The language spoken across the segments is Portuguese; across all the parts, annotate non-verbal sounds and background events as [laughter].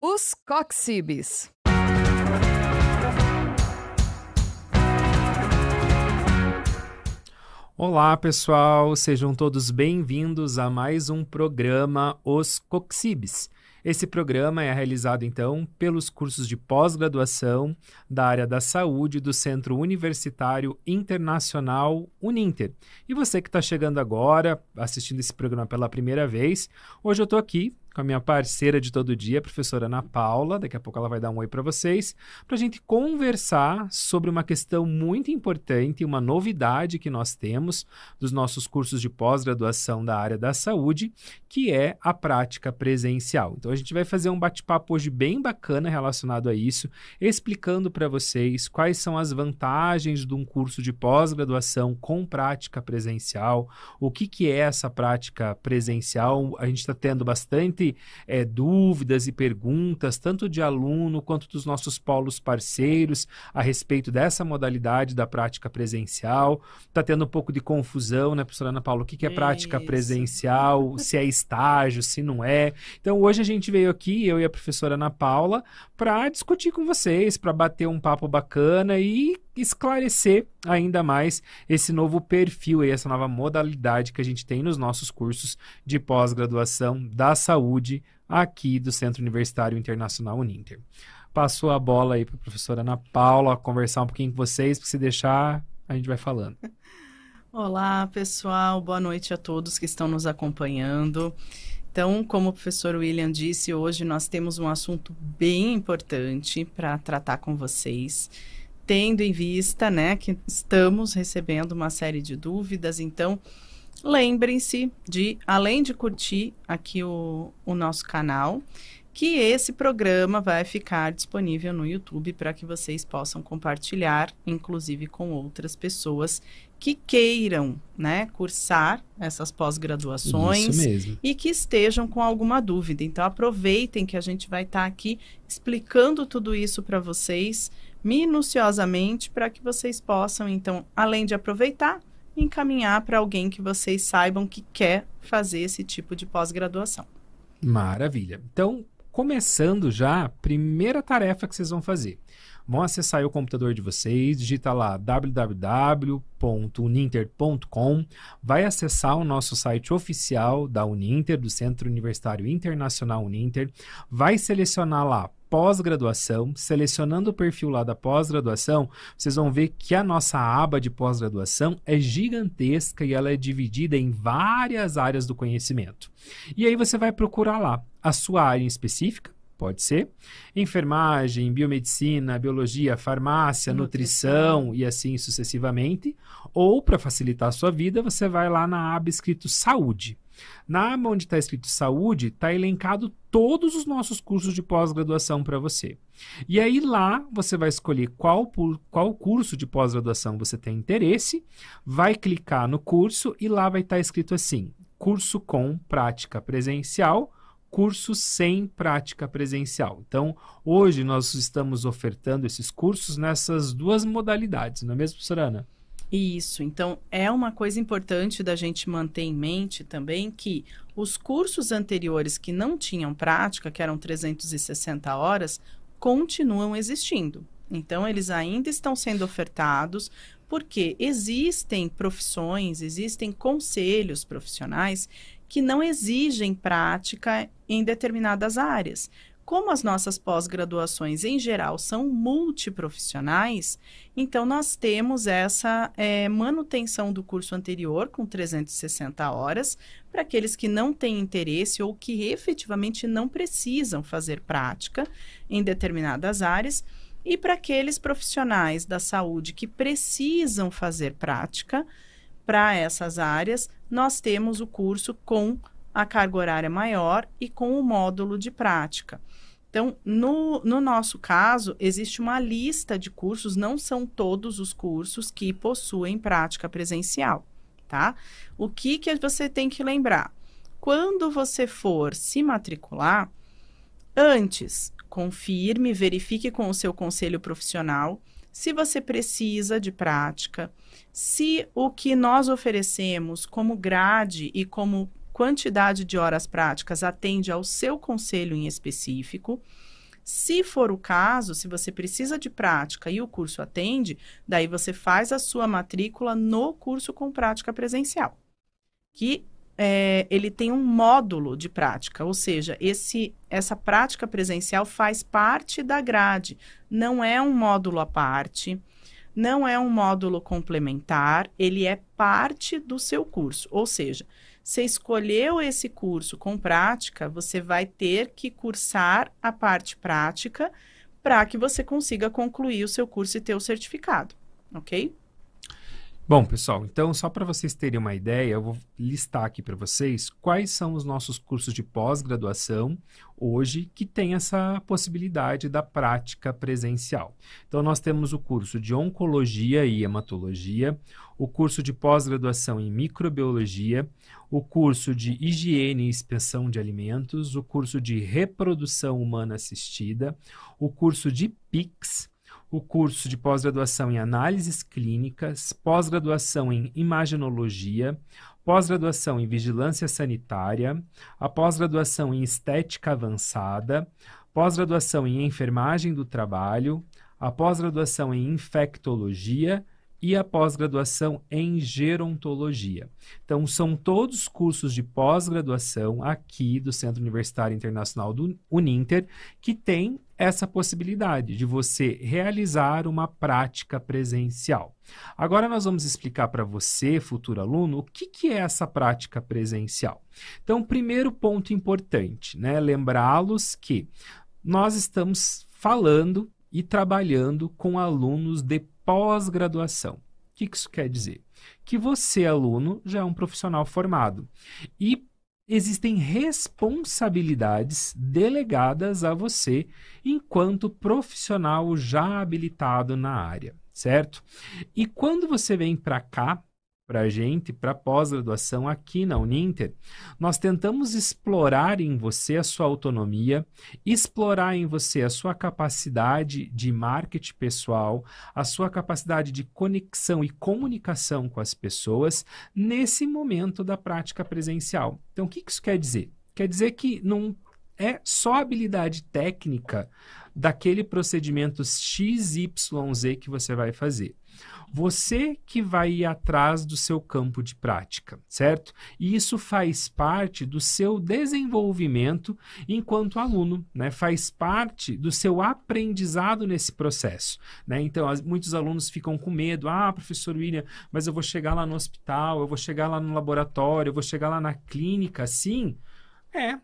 Os Coxibes. Olá, pessoal, sejam todos bem-vindos a mais um programa Os Coxibes. Esse programa é realizado, então, pelos cursos de pós-graduação da área da saúde do Centro Universitário Internacional Uninter. E você que está chegando agora, assistindo esse programa pela primeira vez, hoje eu estou aqui com a minha parceira de todo dia, a professora Ana Paula. Daqui a pouco ela vai dar um oi para vocês, para a gente conversar sobre uma questão muito importante, uma novidade que nós temos dos nossos cursos de pós-graduação da área da saúde, que é a prática presencial. Então a gente vai fazer um bate-papo hoje bem bacana relacionado a isso, explicando para vocês quais são as vantagens de um curso de pós-graduação com prática presencial, o que, que é essa prática presencial. A gente está tendo bastante é, dúvidas e perguntas, tanto de aluno quanto dos nossos polos parceiros, a respeito dessa modalidade da prática presencial. Está tendo um pouco de confusão, né, professora Ana Paula? O que, que é prática Isso. presencial? se é estágio, se não é. Então, hoje a gente veio aqui, eu e a professora Ana Paula, para discutir com vocês, para bater um papo bacana e esclarecer ainda mais esse novo perfil e essa nova modalidade que a gente tem nos nossos cursos de pós-graduação da saúde aqui do Centro Universitário Internacional Uninter. Passou a bola aí para a professora Ana Paula conversar um pouquinho com vocês, para se deixar, a gente vai falando. [laughs] Olá, pessoal, boa noite a todos que estão nos acompanhando. Então, como o professor William disse, hoje nós temos um assunto bem importante para tratar com vocês tendo em vista, né, que estamos recebendo uma série de dúvidas, então lembrem-se de, além de curtir aqui o, o nosso canal, que esse programa vai ficar disponível no YouTube para que vocês possam compartilhar, inclusive com outras pessoas que queiram, né, cursar essas pós-graduações e que estejam com alguma dúvida. Então aproveitem que a gente vai estar tá aqui explicando tudo isso para vocês minuciosamente para que vocês possam, então, além de aproveitar, encaminhar para alguém que vocês saibam que quer fazer esse tipo de pós-graduação. Maravilha. Então, começando já, primeira tarefa que vocês vão fazer. Vão acessar o computador de vocês, digita lá www.uninter.com, vai acessar o nosso site oficial da Uninter, do Centro Universitário Internacional Uninter, vai selecionar lá pós-graduação, selecionando o perfil lá da pós-graduação, vocês vão ver que a nossa aba de pós-graduação é gigantesca e ela é dividida em várias áreas do conhecimento. E aí você vai procurar lá a sua área em específica, Pode ser. Enfermagem, biomedicina, biologia, farmácia, nutrição, nutrição e assim sucessivamente. Ou, para facilitar a sua vida, você vai lá na aba escrito saúde. Na aba onde está escrito saúde, está elencado todos os nossos cursos de pós-graduação para você. E aí lá você vai escolher qual, qual curso de pós-graduação você tem interesse, vai clicar no curso e lá vai estar tá escrito assim: curso com prática presencial cursos sem prática presencial. Então, hoje nós estamos ofertando esses cursos nessas duas modalidades, não é mesmo, professora Ana? Isso. Então, é uma coisa importante da gente manter em mente também que os cursos anteriores que não tinham prática, que eram 360 horas, continuam existindo. Então, eles ainda estão sendo ofertados porque existem profissões, existem conselhos profissionais que não exigem prática em determinadas áreas. Como as nossas pós-graduações em geral são multiprofissionais, então nós temos essa é, manutenção do curso anterior com 360 horas para aqueles que não têm interesse ou que efetivamente não precisam fazer prática em determinadas áreas e para aqueles profissionais da saúde que precisam fazer prática para essas áreas, nós temos o curso com a carga horária maior e com o módulo de prática. Então, no, no nosso caso, existe uma lista de cursos, não são todos os cursos que possuem prática presencial, tá? O que, que você tem que lembrar? Quando você for se matricular, antes, confirme, verifique com o seu conselho profissional se você precisa de prática, se o que nós oferecemos como grade e como quantidade de horas práticas atende ao seu conselho em específico. Se for o caso, se você precisa de prática e o curso atende, daí você faz a sua matrícula no curso com prática presencial, que é, ele tem um módulo de prática, ou seja, esse, essa prática presencial faz parte da grade, não é um módulo à parte, não é um módulo complementar, ele é parte do seu curso, ou seja, você escolheu esse curso com prática, você vai ter que cursar a parte prática para que você consiga concluir o seu curso e ter o certificado, ok? Bom, pessoal, então só para vocês terem uma ideia, eu vou listar aqui para vocês quais são os nossos cursos de pós-graduação hoje que tem essa possibilidade da prática presencial. Então nós temos o curso de oncologia e hematologia, o curso de pós-graduação em microbiologia, o curso de higiene e inspeção de alimentos, o curso de reprodução humana assistida, o curso de PICS, o curso de pós-graduação em análises clínicas, pós-graduação em imagenologia, pós-graduação em vigilância sanitária, a pós-graduação em estética avançada, pós-graduação em enfermagem do trabalho, a pós-graduação em infectologia e a pós-graduação em gerontologia. Então, são todos cursos de pós-graduação aqui do Centro Universitário Internacional do Uninter que tem essa possibilidade de você realizar uma prática presencial. Agora nós vamos explicar para você, futuro aluno, o que, que é essa prática presencial. Então, primeiro ponto importante, né? Lembrá-los que nós estamos falando e trabalhando com alunos de pós-graduação. O que isso quer dizer? Que você, aluno, já é um profissional formado e existem responsabilidades delegadas a você enquanto profissional já habilitado na área, certo? E quando você vem para cá, para a gente, para pós-graduação aqui na Uninter, nós tentamos explorar em você a sua autonomia, explorar em você a sua capacidade de marketing pessoal, a sua capacidade de conexão e comunicação com as pessoas nesse momento da prática presencial. Então, o que isso quer dizer? Quer dizer que não é só habilidade técnica daquele procedimento XYZ que você vai fazer. Você que vai ir atrás do seu campo de prática, certo? E isso faz parte do seu desenvolvimento enquanto aluno, né? Faz parte do seu aprendizado nesse processo, né? Então, as, muitos alunos ficam com medo. Ah, professor William, mas eu vou chegar lá no hospital, eu vou chegar lá no laboratório, eu vou chegar lá na clínica, sim? É,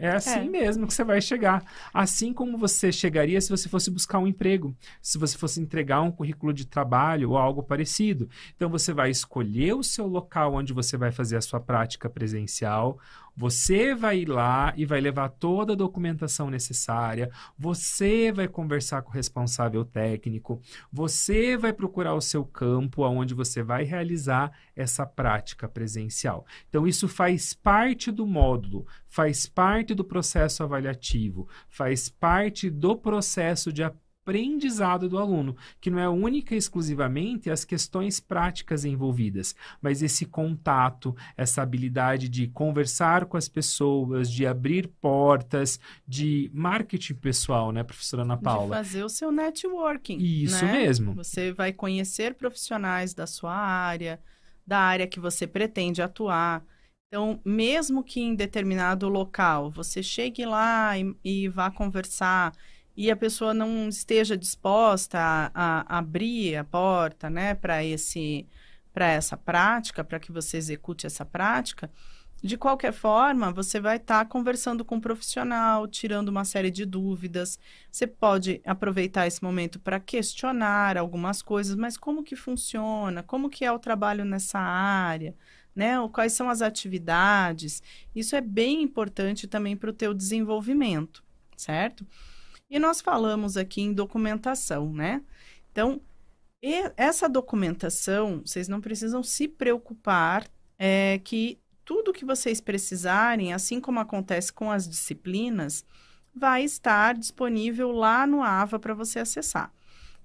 é assim é. mesmo que você vai chegar. Assim como você chegaria se você fosse buscar um emprego, se você fosse entregar um currículo de trabalho ou algo parecido. Então você vai escolher o seu local onde você vai fazer a sua prática presencial, você vai ir lá e vai levar toda a documentação necessária, você vai conversar com o responsável técnico, você vai procurar o seu campo onde você vai realizar essa prática presencial. Então, isso faz parte do módulo, faz parte do processo avaliativo, faz parte do processo de aprendizagem aprendizado do aluno, que não é única e exclusivamente as questões práticas envolvidas, mas esse contato, essa habilidade de conversar com as pessoas, de abrir portas, de marketing pessoal, né, professora Ana Paula? De fazer o seu networking. Isso né? mesmo. Você vai conhecer profissionais da sua área, da área que você pretende atuar. Então, mesmo que em determinado local você chegue lá e, e vá conversar e a pessoa não esteja disposta a, a abrir a porta, né, para esse para essa prática, para que você execute essa prática, de qualquer forma, você vai estar tá conversando com um profissional, tirando uma série de dúvidas. Você pode aproveitar esse momento para questionar algumas coisas, mas como que funciona? Como que é o trabalho nessa área? Né? Quais são as atividades? Isso é bem importante também para o teu desenvolvimento, certo? E nós falamos aqui em documentação, né? Então, essa documentação, vocês não precisam se preocupar é, que tudo que vocês precisarem, assim como acontece com as disciplinas, vai estar disponível lá no AVA para você acessar.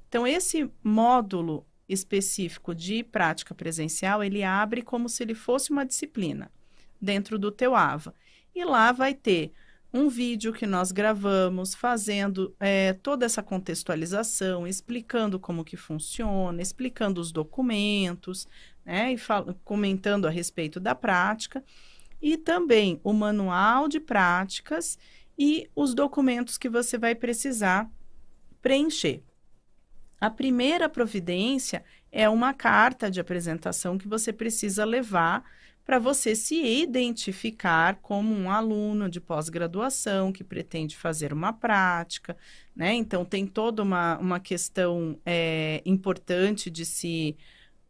Então, esse módulo específico de prática presencial, ele abre como se ele fosse uma disciplina dentro do teu AVA. E lá vai ter um vídeo que nós gravamos fazendo é, toda essa contextualização, explicando como que funciona, explicando os documentos, né, e comentando a respeito da prática, e também o manual de práticas e os documentos que você vai precisar preencher. A primeira providência é uma carta de apresentação que você precisa levar para você se identificar como um aluno de pós-graduação que pretende fazer uma prática, né? Então, tem toda uma, uma questão é, importante de se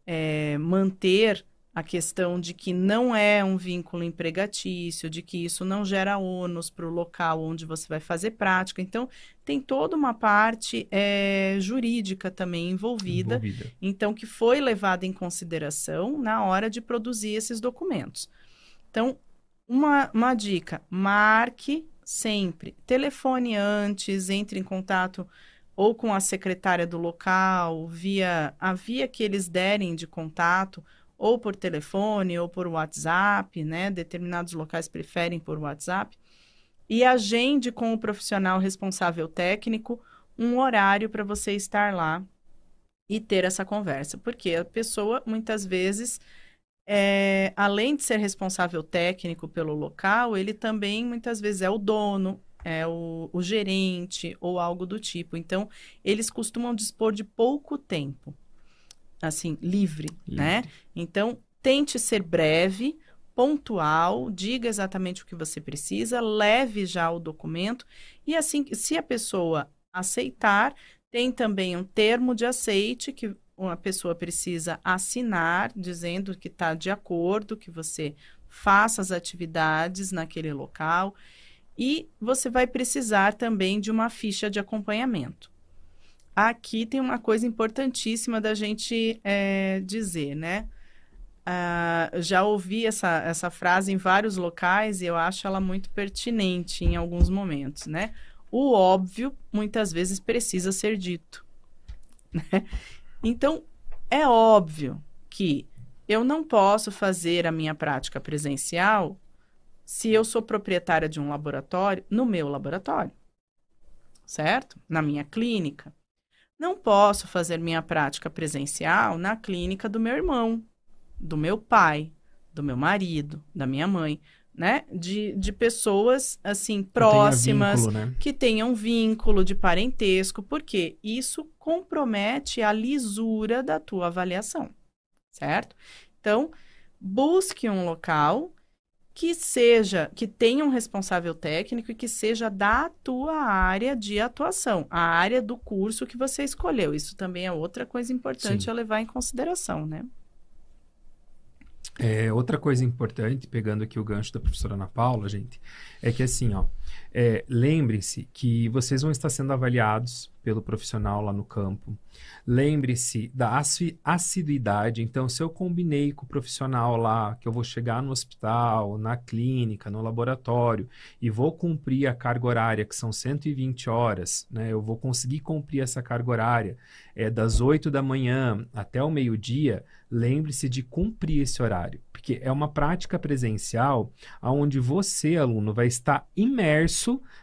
é, manter a questão de que não é um vínculo empregatício, de que isso não gera ônus para o local onde você vai fazer prática. Então, tem toda uma parte é, jurídica também envolvida, envolvida, então, que foi levada em consideração na hora de produzir esses documentos. Então, uma, uma dica: marque sempre, telefone antes, entre em contato ou com a secretária do local, via a via que eles derem de contato ou por telefone ou por WhatsApp, né? Determinados locais preferem por WhatsApp. E agende com o profissional responsável técnico um horário para você estar lá e ter essa conversa. Porque a pessoa, muitas vezes, é, além de ser responsável técnico pelo local, ele também, muitas vezes, é o dono, é o, o gerente ou algo do tipo. Então, eles costumam dispor de pouco tempo assim, livre, livre, né? Então, tente ser breve, pontual, diga exatamente o que você precisa, leve já o documento e assim, se a pessoa aceitar, tem também um termo de aceite que uma pessoa precisa assinar, dizendo que está de acordo, que você faça as atividades naquele local. E você vai precisar também de uma ficha de acompanhamento. Aqui tem uma coisa importantíssima da gente é, dizer, né? Uh, já ouvi essa, essa frase em vários locais e eu acho ela muito pertinente em alguns momentos, né? O óbvio muitas vezes precisa ser dito. [laughs] Né? Então, é óbvio que eu não posso fazer a minha prática presencial se eu sou proprietária de um laboratório no meu laboratório, certo? Na minha clínica. Não posso fazer minha prática presencial na clínica do meu irmão, do meu pai, do meu marido, da minha mãe, né? De, de pessoas, assim, próximas, que, vínculo, né? que tenham vínculo de parentesco, porque isso compromete a lisura da tua avaliação, certo? Então, busque um local que seja, que tenha um responsável técnico e que seja da tua área de atuação, a área do curso que você escolheu. Isso também é outra coisa importante Sim. a levar em consideração, né? É, outra coisa importante, pegando aqui o gancho da professora Ana Paula, gente, é que assim, ó, é, lembrem-se que vocês vão estar sendo avaliados pelo profissional lá no campo. Lembre-se da assiduidade. Então, se eu combinei com o profissional lá que eu vou chegar no hospital, na clínica, no laboratório e vou cumprir a carga horária, que são 120 horas, né? Eu vou conseguir cumprir essa carga horária é, das 8 da manhã até o meio-dia. Lembre-se de cumprir esse horário, porque é uma prática presencial onde você, aluno, vai estar imerso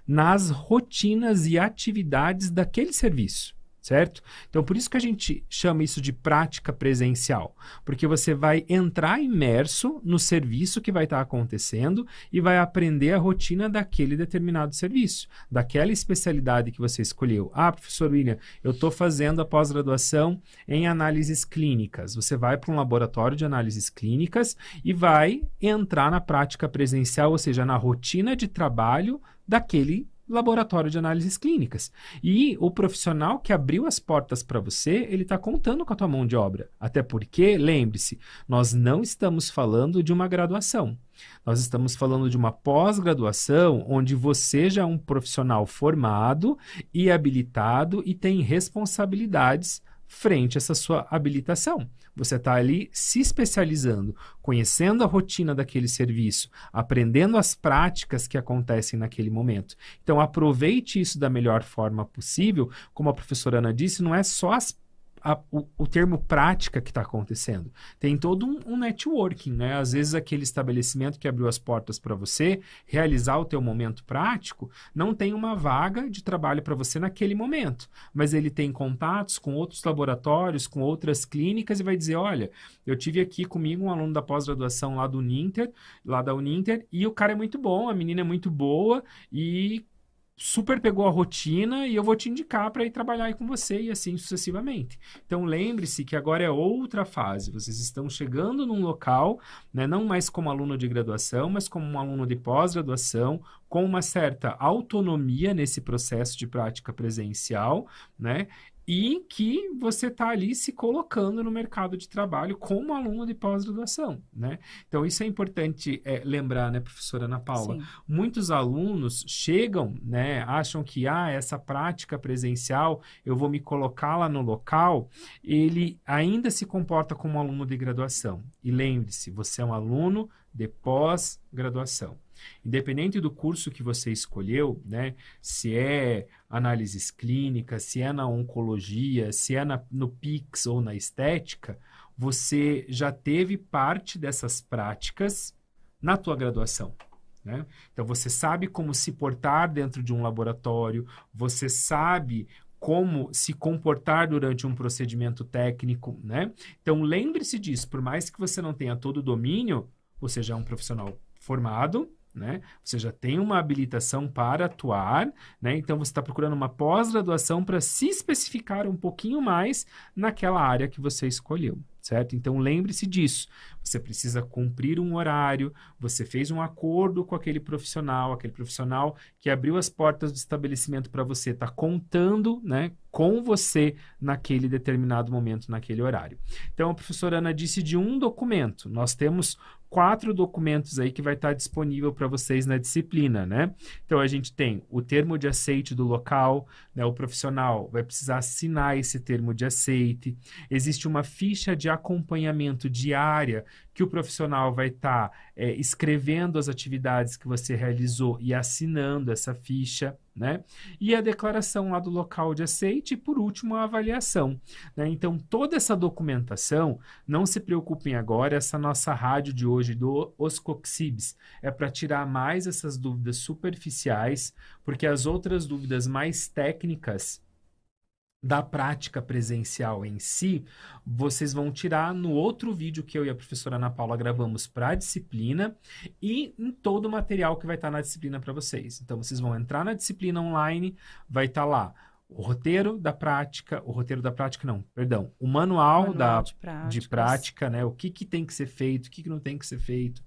nas rotinas e atividades daquele serviço certo? Então, por isso que a gente chama isso de prática presencial, porque você vai entrar imerso no serviço que vai estar acontecendo e vai aprender a rotina daquele determinado serviço, daquela especialidade que você escolheu. Ah, professor William, eu estou fazendo a pós-graduação em análises clínicas. Você vai para um laboratório de análises clínicas e vai entrar na prática presencial, ou seja, na rotina de trabalho daquele laboratório de análises clínicas. E o profissional que abriu as portas para você, ele está contando com a tua mão de obra. Até porque, lembre-se, nós não estamos falando de uma graduação. Nós estamos falando de uma pós-graduação onde você já é um profissional formado e habilitado e tem responsabilidades frente a essa sua habilitação. Você está ali se especializando, conhecendo a rotina daquele serviço, aprendendo as práticas que acontecem naquele momento. Então, aproveite isso da melhor forma possível. Como a professora Ana disse, não é só as a, o, o, termo prática que está acontecendo. Tem todo um, um, networking, né? Às vezes aquele estabelecimento que abriu as portas para você realizar o teu momento prático não tem uma vaga de trabalho para você naquele momento, mas ele tem contatos com outros laboratórios, com outras clínicas e vai dizer, olha, eu tive aqui comigo um aluno da pós-graduação lá do Ninter, lá da Uninter, e o cara é muito bom, a menina é muito boa e super pegou a rotina e eu vou te indicar para ir trabalhar aí com você e assim sucessivamente. Então lembre-se que agora é outra fase. Vocês estão chegando num local, né, não mais como aluno de graduação, mas como um aluno de pós-graduação, com uma certa autonomia nesse processo de prática presencial, né? E que você está ali se colocando no mercado de trabalho como aluno de pós-graduação, né? Então, isso é importante é, lembrar, né, professora Ana Paula? Sim. Muitos alunos chegam, né, acham que, ah, essa prática presencial, eu vou me colocar lá no local, ele ainda se comporta como aluno de graduação. E lembre-se, você é um aluno de pós-graduação. Independente do curso que você escolheu, né, se é análises clínicas, se é na oncologia, se é na, no PIX ou na estética, você já teve parte dessas práticas na tua graduação. Né? Então, você sabe como se portar dentro de um laboratório, você sabe como se comportar durante um procedimento técnico, né? Então, lembre-se disso, por mais que você não tenha todo o domínio, você já é um profissional formado, né? Você já tem uma habilitação para atuar, né? Então você está procurando uma pós-graduação para se especificar um pouquinho mais naquela área que você escolheu certo? Então lembre-se disso. Você precisa cumprir um horário, você fez um acordo com aquele profissional, aquele profissional que abriu as portas do estabelecimento para você, está contando né, com você naquele determinado momento, naquele horário. Então a professora Ana disse de um documento. Nós temos quatro documentos aí que vai estar disponível para vocês na disciplina, né? Então a gente tem o termo de aceite do local, né? O profissional vai precisar assinar esse termo de aceite. Existe uma ficha de acompanhamento diária que o profissional vai estar tá, é, escrevendo as atividades que você realizou e assinando essa ficha, né? E a declaração lá do local de aceite e, por último, a avaliação. Né? Então, toda essa documentação, não se preocupem agora, essa nossa rádio de hoje do Oscoxibs é para tirar mais essas dúvidas superficiais, porque as outras dúvidas mais técnicas da prática presencial em si, vocês vão tirar no outro vídeo que eu e a professora Ana Paula gravamos para a disciplina e em todo o material que vai estar tá na disciplina para vocês. Então, vocês vão entrar na disciplina online, vai estar tá lá o roteiro da prática, o roteiro da prática não, perdão, o manual, manual da, de, de, prática, né? O que, que tem que ser feito, o que, que não tem que ser feito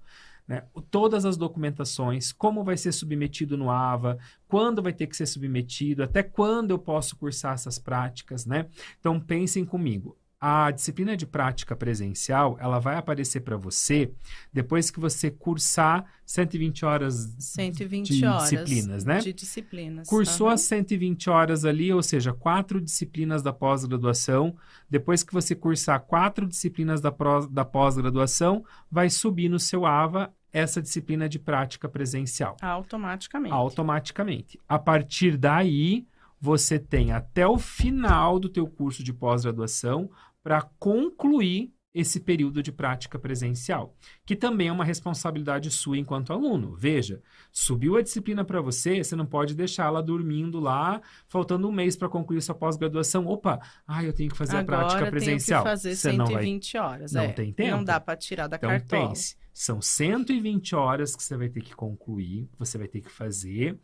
né, todas as documentações, como vai ser submetido no AVA, quando vai ter que ser submetido, até quando eu posso cursar essas práticas, né? Então pensem comigo. A disciplina de prática presencial, ela vai aparecer para você depois que você cursar 120 horas 120 de horas disciplinas, né? De disciplinas. Cursou uhum. as 120 horas ali, ou seja, quatro disciplinas da pós-graduação. Depois que você cursar quatro disciplinas da, da pós-graduação, vai subir no seu AVA essa disciplina de prática presencial. Automaticamente. Automaticamente. A partir daí, você tem até o final do teu curso de pós-graduação para concluir esse período de prática presencial, que também é uma responsabilidade sua enquanto aluno. Veja, subiu a disciplina para você, você não pode deixá-la dormindo lá, faltando um mês para concluir sua pós-graduação. Opa, ah, eu tenho que fazer Agora a prática presencial. Tenho que fazer você 120 não vai... horas. Não é. tem tempo. Não dá para tirar da então, cartola. Pense, são 120 horas que você vai ter que concluir, você vai ter que fazer.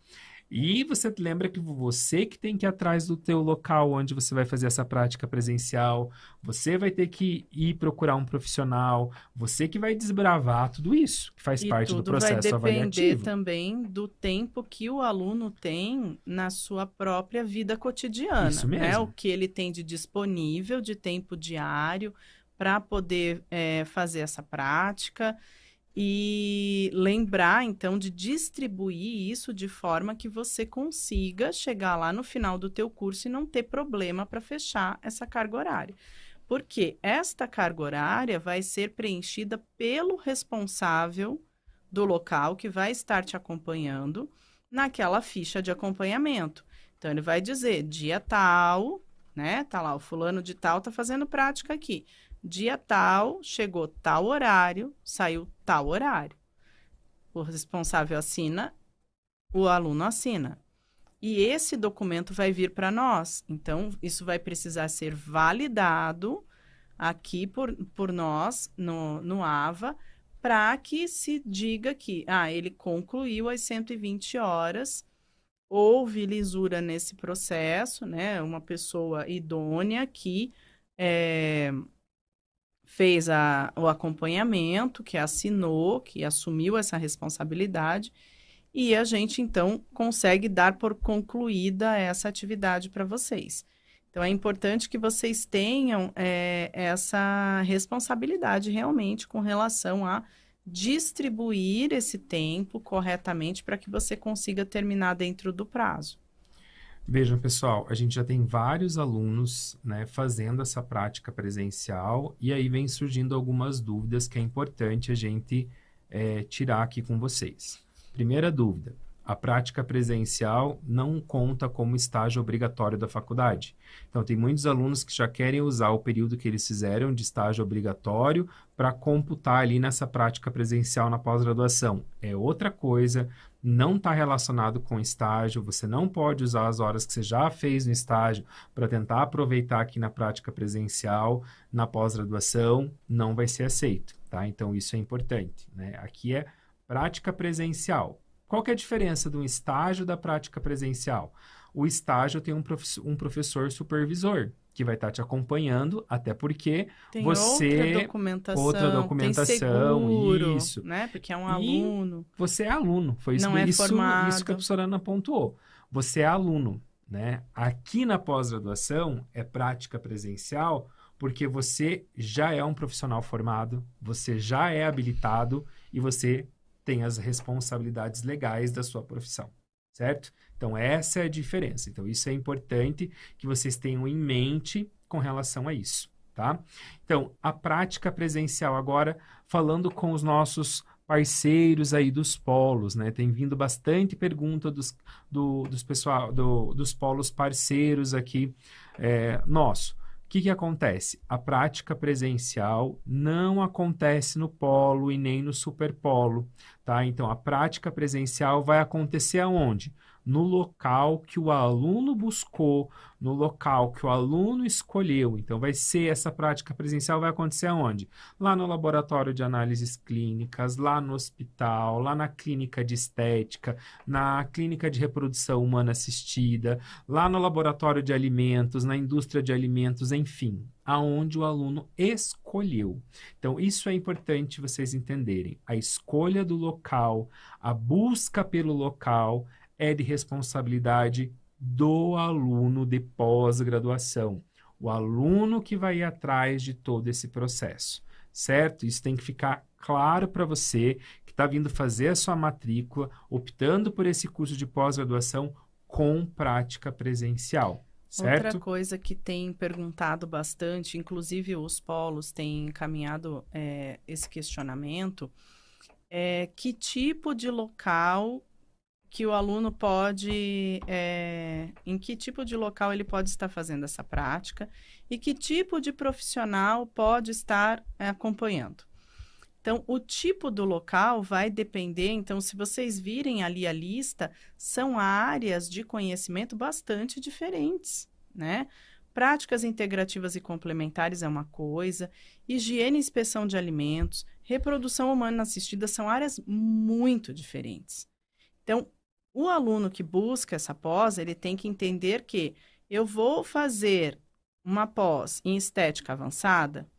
E você lembra que você que tem que ir atrás do teu local onde você vai fazer essa prática presencial, você vai ter que ir procurar um profissional, você que vai desbravar tudo isso, que faz e parte do processo avaliativo. vai depender também do tempo que o aluno tem na sua própria vida cotidiana. Isso né? mesmo. Né? O que ele tem de disponível, de tempo diário, para poder é, fazer essa prática e lembrar então de distribuir isso de forma que você consiga chegar lá no final do teu curso e não ter problema para fechar essa carga horária. Porque esta carga horária vai ser preenchida pelo responsável do local que vai estar te acompanhando naquela ficha de acompanhamento. Então ele vai dizer dia tal, né? Tá lá, o fulano de tal tá fazendo prática aqui. Dia tal, chegou tal horário, saiu tal horário. O responsável assina, o aluno assina. E esse documento vai vir para nós. Então, isso vai precisar ser validado aqui por, por nós, no, no AVA, para que se diga que ah, ele concluiu as 120 horas, houve lisura nesse processo, né? Uma pessoa idônea que é, fez a, o acompanhamento, que assinou, que assumiu essa responsabilidade, e a gente então consegue dar por concluída essa atividade para vocês. Então é importante que vocês tenham é, essa responsabilidade realmente com relação a distribuir esse tempo corretamente para que você consiga terminar dentro do prazo. Vejam, pessoal, a gente já tem vários alunos né, fazendo essa prática presencial e aí vem surgindo algumas dúvidas que é importante a gente é, tirar aqui com vocês. Primeira dúvida: a prática presencial não conta como estágio obrigatório da faculdade. Então, tem muitos alunos que já querem usar o período que eles fizeram de estágio obrigatório para computar ali nessa prática presencial na pós-graduação. É outra coisa, não está relacionado com estágio, você não pode usar as horas que você já fez no estágio para tentar aproveitar aqui na prática presencial, na pós-graduação, não vai ser aceito, tá? Então, isso é importante, né? Aqui é prática presencial qual que é a diferença um estágio da prática presencial? O estágio tem um, profe um professor supervisor que vai estar te acompanhando, até porque tem você outra documentação, outra documentação, seguro, isso, né? Porque é um aluno. E você é aluno, foi isso, Não é isso, formado. isso que a professora Ana pontuou. Você é aluno, né? Aqui na pós-graduação é prática presencial, porque você já é um profissional formado, você já é habilitado e você tem as responsabilidades legais da sua profissão, certo? Então, essa é a diferença. Então, isso é importante que vocês tenham em mente com relação a isso, tá? Então, a prática presencial agora, falando com os nossos parceiros aí dos polos, né? Tem vindo bastante pergunta dos, do, dos pessoal, do, dos polos parceiros aqui é, nosso que, que acontece? A prática presencial não acontece no polo e nem no superpolo, tá? Então, a prática presencial vai acontecer aonde? No local que o aluno buscou, no local que o aluno escolheu. Então, vai ser essa prática presencial vai acontecer aonde? Lá no laboratório de análises clínicas, lá no hospital, lá na clínica de estética, na clínica de reprodução humana assistida, lá no laboratório de alimentos, na indústria de alimentos, enfim, aonde o aluno escolheu. Então, isso é importante vocês entenderem. A escolha do local, a busca pelo local é de responsabilidade do aluno de pós-graduação. O aluno que vai ir atrás de todo esse processo, certo? Isso tem que ficar claro para você que está vindo fazer a sua matrícula, optando por esse curso de pós-graduação com prática presencial. Certo? Outra coisa que tem perguntado bastante, inclusive os polos têm encaminhado é, esse questionamento, é que tipo de local que o aluno pode, é, em que tipo de local ele pode estar fazendo essa prática e que tipo de profissional pode estar é, acompanhando. Então, o tipo do local vai depender. Então, se vocês virem ali a lista, são áreas de conhecimento bastante diferentes, né? Práticas integrativas e complementares é uma coisa, higiene e inspeção de alimentos, reprodução humana assistida são áreas muito diferentes. Então, o aluno que busca essa pós, ele tem que entender que eu vou fazer uma pós em estética avançada,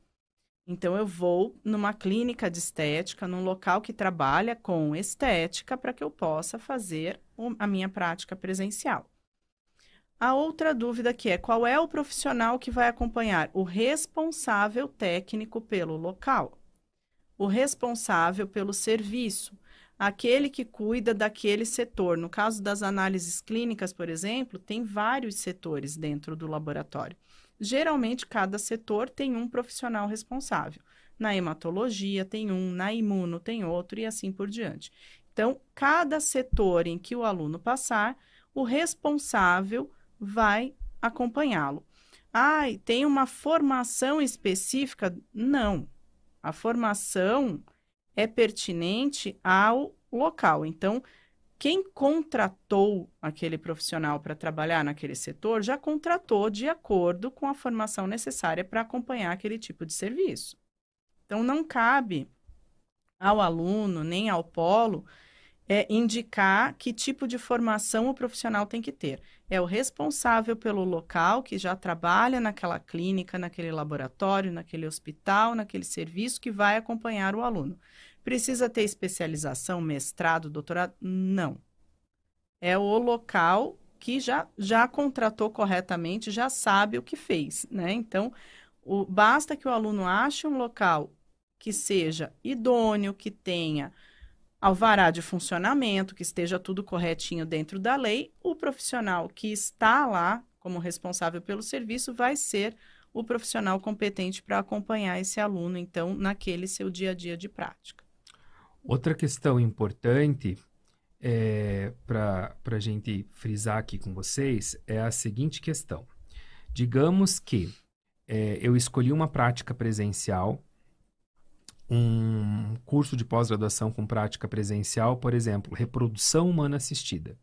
então eu vou numa clínica de estética, num local que trabalha com estética, para que eu possa fazer a minha prática presencial. A outra dúvida que é qual é o profissional que vai acompanhar? O responsável técnico pelo local, o responsável pelo serviço, aquele que cuida daquele setor. No caso das análises clínicas, por exemplo, tem vários setores dentro do laboratório. Geralmente, cada setor tem um profissional responsável. Na hematologia tem um, na imuno tem outro e assim por diante. Então, cada setor em que o aluno passar, o responsável vai acompanhá-lo. ai, tem uma formação específica? Não. A formação é pertinente ao local. Então, quem contratou aquele profissional para trabalhar naquele setor já contratou de acordo com a formação necessária para acompanhar aquele tipo de serviço. Então, não cabe ao aluno nem ao polo é, indicar que tipo de formação o profissional tem que ter. É o responsável pelo local que já trabalha naquela clínica, naquele laboratório, naquele hospital, naquele serviço que vai acompanhar o aluno. Precisa ter especialização, mestrado, doutorado? Não. É o local que já, já contratou corretamente, já sabe o que fez, né? Então, o, basta que o aluno ache um local que seja idôneo, que tenha alvará de funcionamento, que esteja tudo corretinho dentro da lei, o profissional que está lá como responsável pelo serviço vai ser o profissional competente para acompanhar esse aluno, então, naquele seu dia a dia de prática. Outra questão importante é, para a gente frisar aqui com vocês é a seguinte questão. Digamos que é, eu escolhi uma prática presencial, um curso de pós-graduação com prática presencial, por exemplo, reprodução humana assistida.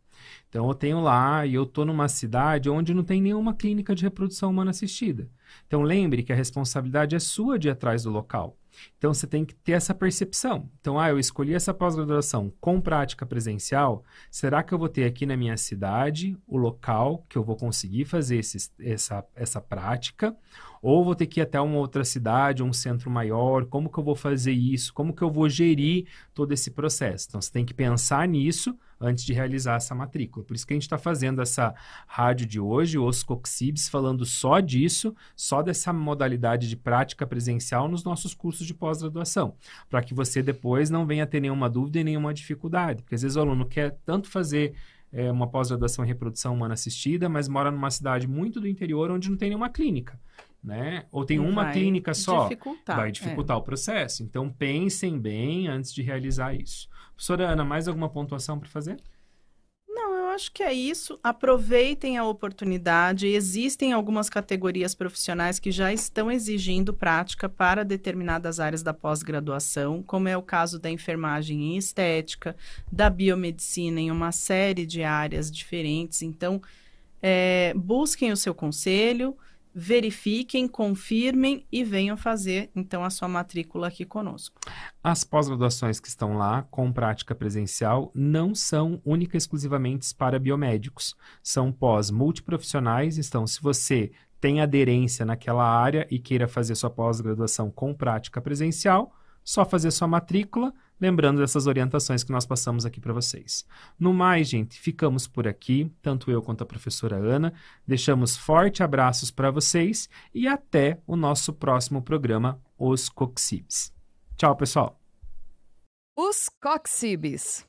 Então eu tenho lá e eu estou numa cidade onde não tem nenhuma clínica de reprodução humana assistida. Então lembre que a responsabilidade é sua de ir atrás do local. Então você tem que ter essa percepção. Então, ah, eu escolhi essa pós-graduação com prática presencial. Será que eu vou ter aqui na minha cidade o local que eu vou conseguir fazer esse, essa, essa prática? Ou vou ter que ir até uma outra cidade, um centro maior? Como que eu vou fazer isso? Como que eu vou gerir todo esse processo? Então você tem que pensar nisso antes de realizar essa matrícula. Por isso que a gente está fazendo essa rádio de hoje, os Coxibs, falando só disso, só dessa modalidade de prática presencial nos nossos cursos de pós-graduação, para que você depois não venha ter nenhuma dúvida e nenhuma dificuldade. Porque às vezes o aluno quer tanto fazer é, uma pós-graduação em reprodução humana assistida, mas mora numa cidade muito do interior onde não tem nenhuma clínica. Né? Ou tem uma vai clínica só, dificultar, vai dificultar é. o processo. Então pensem bem antes de realizar isso. Professora Ana, mais alguma pontuação para fazer? Não, eu acho que é isso. Aproveitem a oportunidade. Existem algumas categorias profissionais que já estão exigindo prática para determinadas áreas da pós-graduação, como é o caso da enfermagem em estética, da biomedicina em uma série de áreas diferentes. Então, é, busquem o seu conselho verifiquem, confirmem e venham fazer então a sua matrícula aqui conosco. As pós-graduações que estão lá com prática presencial não são única e exclusivamente para biomédicos. São pós multiprofissionais, então se você tem aderência naquela área e queira fazer sua pós-graduação com prática presencial, só fazer sua matrícula, lembrando dessas orientações que nós passamos aqui para vocês. No mais, gente, ficamos por aqui, tanto eu quanto a professora Ana. Deixamos forte abraços para vocês e até o nosso próximo programa, Os Coxibs. Tchau, pessoal. Os Coxibes.